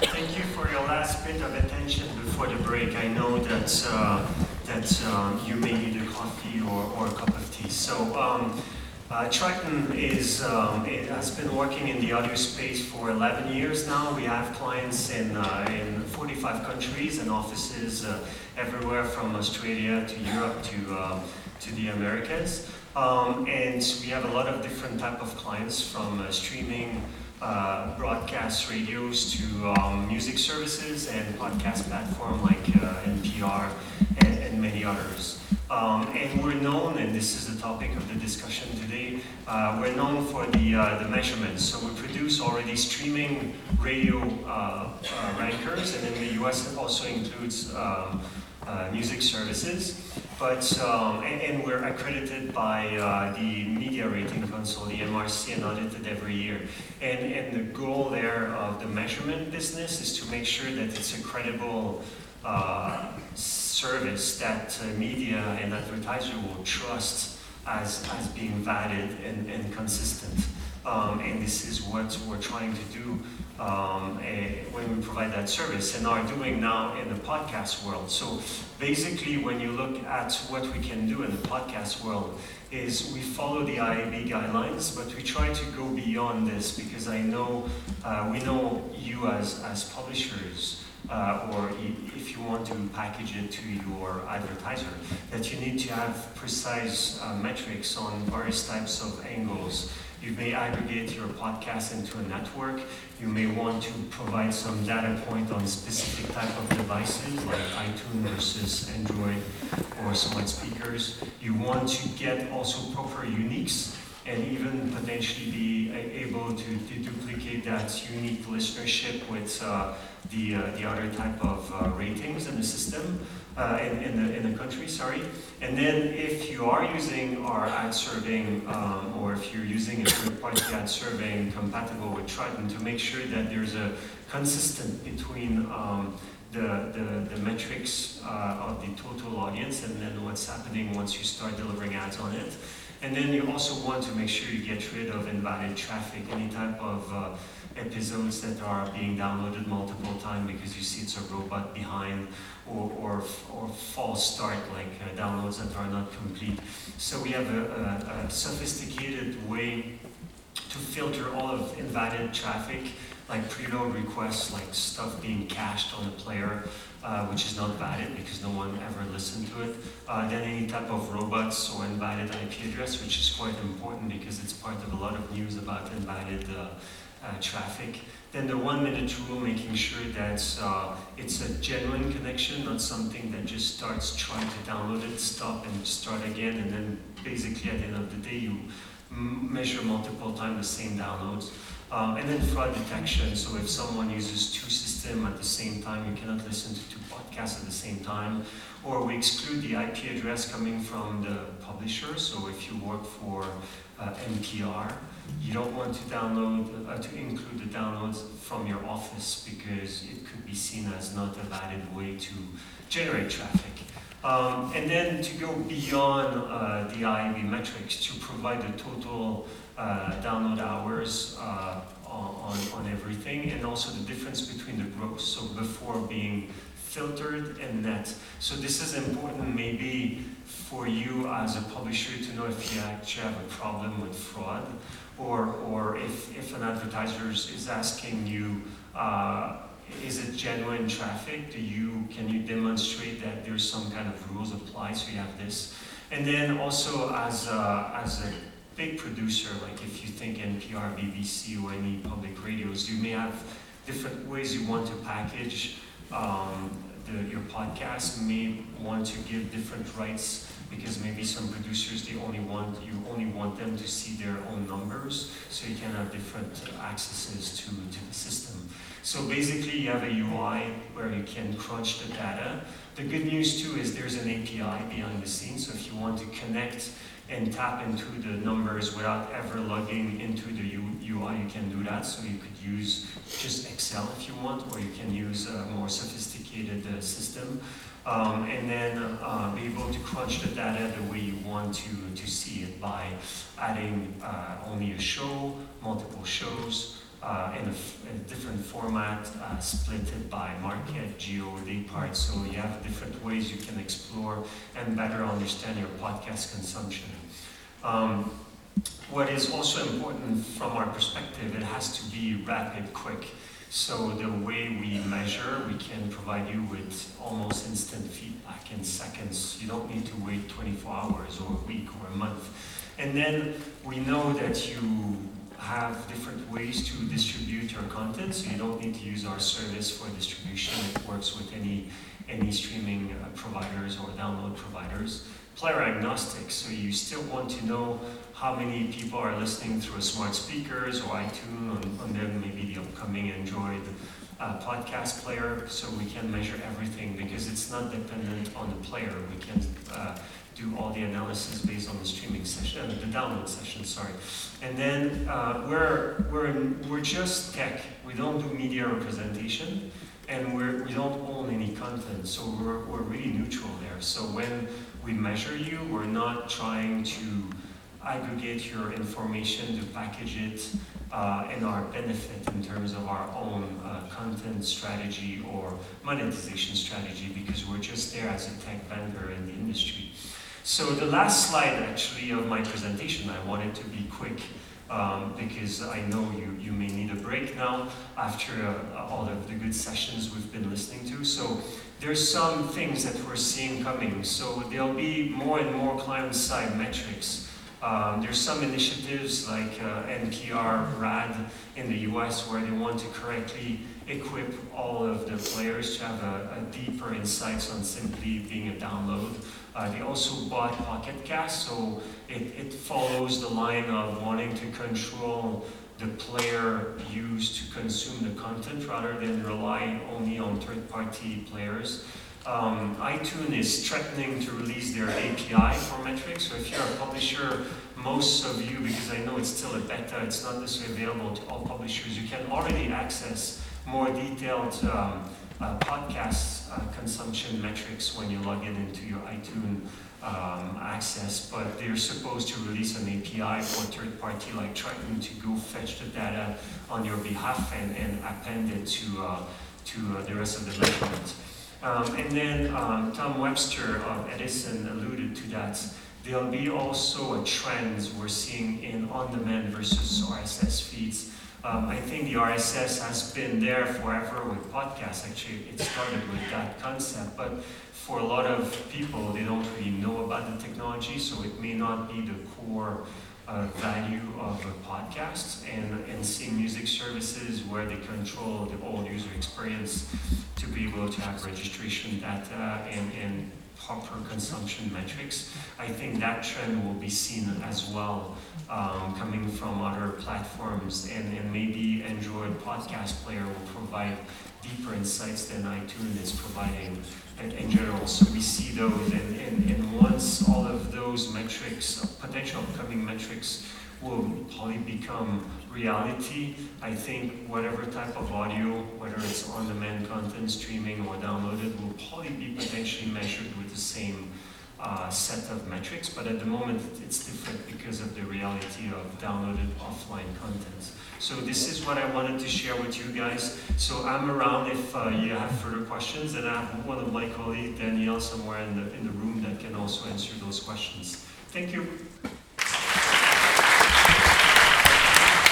Thank you for your last bit of attention before the break. I know that uh, that um, you may need a coffee or, or a cup of tea. So um, uh, Triton is um, it has been working in the audio space for 11 years now. We have clients in uh, in 45 countries and offices uh, everywhere from Australia to Europe to uh, to the Americas. Um, and we have a lot of different type of clients from streaming uh, broadcast radios to um, music services and podcast platform like uh, NPR and, and, many others. Um, and we're known, and this is the topic of the discussion today, uh, we're known for the, uh, the measurements. So we produce already streaming radio uh, rankers, and in the US it also includes um, music services. But, um, and, and, we're accredited by uh, the Media Rating Council, the MRC, and audited every year. And, and the goal there of the measurement business is to make sure that it's a credible uh, service that uh, media and advertiser will trust as, as being valid and, and consistent. Um, and this is what we're trying to do um, a, when we provide that service and are doing now in the podcast world. So basically, when you look at what we can do in the podcast world, is we follow the IAB guidelines, but we try to go beyond this because I know uh, we know you as as publishers. Uh, or if you want to package it to your advertiser, that you need to have precise uh, metrics on various types of angles you may aggregate your podcast into a network. You may want to provide some data point on specific type of devices like iTunes versus Android or smart speakers. You want to get also proper uniques and even potentially be able to, to duplicate that unique listenership with uh, the, uh, the other type of uh, ratings in the system uh, in, in, the, in the country, sorry. And then if you are using our ad serving um, or if you're using a third-party ad serving compatible with Triton to make sure that there's a consistent between um, the, the, the, metrics uh, of the total audience and then what's happening once you start delivering ads on it. And then you also want to make sure you get rid of invalid traffic, any type of uh, episodes that are being downloaded multiple times because you see it's a robot behind or, or, or false start, like uh, downloads that are not complete. So we have a, a, a sophisticated way to filter all of invalid traffic, like preload requests, like stuff being cached on the player, uh, which is not valid because no one ever listened to it. Uh, then any type of robots or invalid IP address, which is quite important because it's part of a lot of news about invalid uh, uh, traffic. Then the one minute rule, making sure that uh, it's a genuine connection, not something that just starts trying to download it, stop and start again, and then basically at the end of the day you measure multiple times the same downloads. Um, and then fraud detection, so if someone uses two systems at the same time, you cannot listen to two podcasts at the same time. Or we exclude the IP address coming from the publisher, so if you work for uh, NPR, you don't want to download, uh, to include the downloads from your office because it could be seen as not a valid way to generate traffic. Um, and then to go beyond uh, the IAB metrics to provide the total uh, download hours uh, on, on everything and also the difference between the gross, so before being filtered and net. So this is important maybe for you as a publisher to know if you actually have a problem with fraud or, or if, if an advertiser is asking you, uh, is it genuine traffic? Do you, can you demonstrate that there's some kind of rules apply so you have this? And then also as a, as a big producer, like if you think NPR, BBC, or any public radios, you may have different ways you want to package um, the, your podcast, You may want to give different rights because maybe some producers they only want you only want them to see their own numbers, so you can have different accesses to, to the system. So basically, you have a UI where you can crunch the data. The good news too is there's an API behind the scenes, so if you want to connect and tap into the numbers without ever logging into the UI, you can do that. So you could use just Excel if you want, or you can use a more sophisticated uh, system. Um, and then uh, be able to crunch the data the way you want to, to see it by adding uh, only a show, multiple shows, uh, in, a, in, a, different format, uh, split it by market, geo, day part. So you have different ways you can explore and better understand your podcast consumption. Um, what is also important from our perspective, it has to be rapid, quick. So the way we measure, we can provide you with almost instant feedback in seconds. You don't need to wait 24 hours or a week or a month. And then we know that you have different ways to distribute your content, so you don't need to use our service for distribution. It works with any any streaming uh, providers or download providers. Player agnostic, so you still want to know how many people are listening through a smart speakers or iTunes, on, on them maybe the upcoming Android uh, podcast player, so we can measure everything because it's not dependent on the player. We can uh, do all the analysis based on the streaming session, the download session, sorry. And then uh, we're, we're, we're just tech. We don't do media representation and we're, we don't own any content, so we're, we're really neutral there. So when we measure you, we're not trying to aggregate your information to package it uh, in our benefit in terms of our own uh, content strategy or monetization strategy because we're just there as a tech vendor in the industry. So the last slide actually of my presentation, I wanted to be quick um, because I know you, you may need a break now after uh, all of the good sessions we've been listening to. So there's some things that we're seeing coming. So there'll be more and more client-side metrics. Um, there's some initiatives like uh, NPR RAD in the US where they want to correctly equip all of the players to have a, a deeper insights on simply being a download. Uh, they also bought Pocket Cast, so it, it follows the line of wanting to control the player used to consume the content rather than rely only on third-party players. Um, iTunes is threatening to release their API for metrics. So if you're a publisher, most of you, because I know it's still a beta, it's not necessarily available to all publishers, you can already access more detailed um, uh, podcast uh, consumption metrics when you log in into your iTunes um, access, but they're supposed to release an API for third party like Triton to go fetch the data on your behalf and, and append it to, uh, to uh, the rest of the measurement. Um, and then um, Tom Webster of Edison alluded to that. There'll be also a trend we're seeing in on-demand versus RSS feeds. Um, I think the RSS has been there forever with podcasts. Actually, it started with that concept, but for a lot of people, they don't really know about the technology, so it may not be the core uh, value of a podcast. And, and seeing music services where they control the whole user experience to be able to have registration data and, and proper consumption metrics. I think that trend will be seen as well um, coming from other platforms, and, and maybe Android podcast player will provide deeper insights than iTunes is providing in, in general. So we see those, and, and, and once all of those metrics, potential upcoming metrics, will probably become reality. I think whatever type of audio, whether it's on-demand content, streaming, or downloaded, will probably be potentially measured with the same uh, set of metrics, but at the moment it's different because of the reality of downloaded offline content. So this is what I wanted to share with you guys. So I'm around if uh, you have further questions, and I have one of my colleagues, Danielle, somewhere in the, in the room that can also answer those questions. Thank you.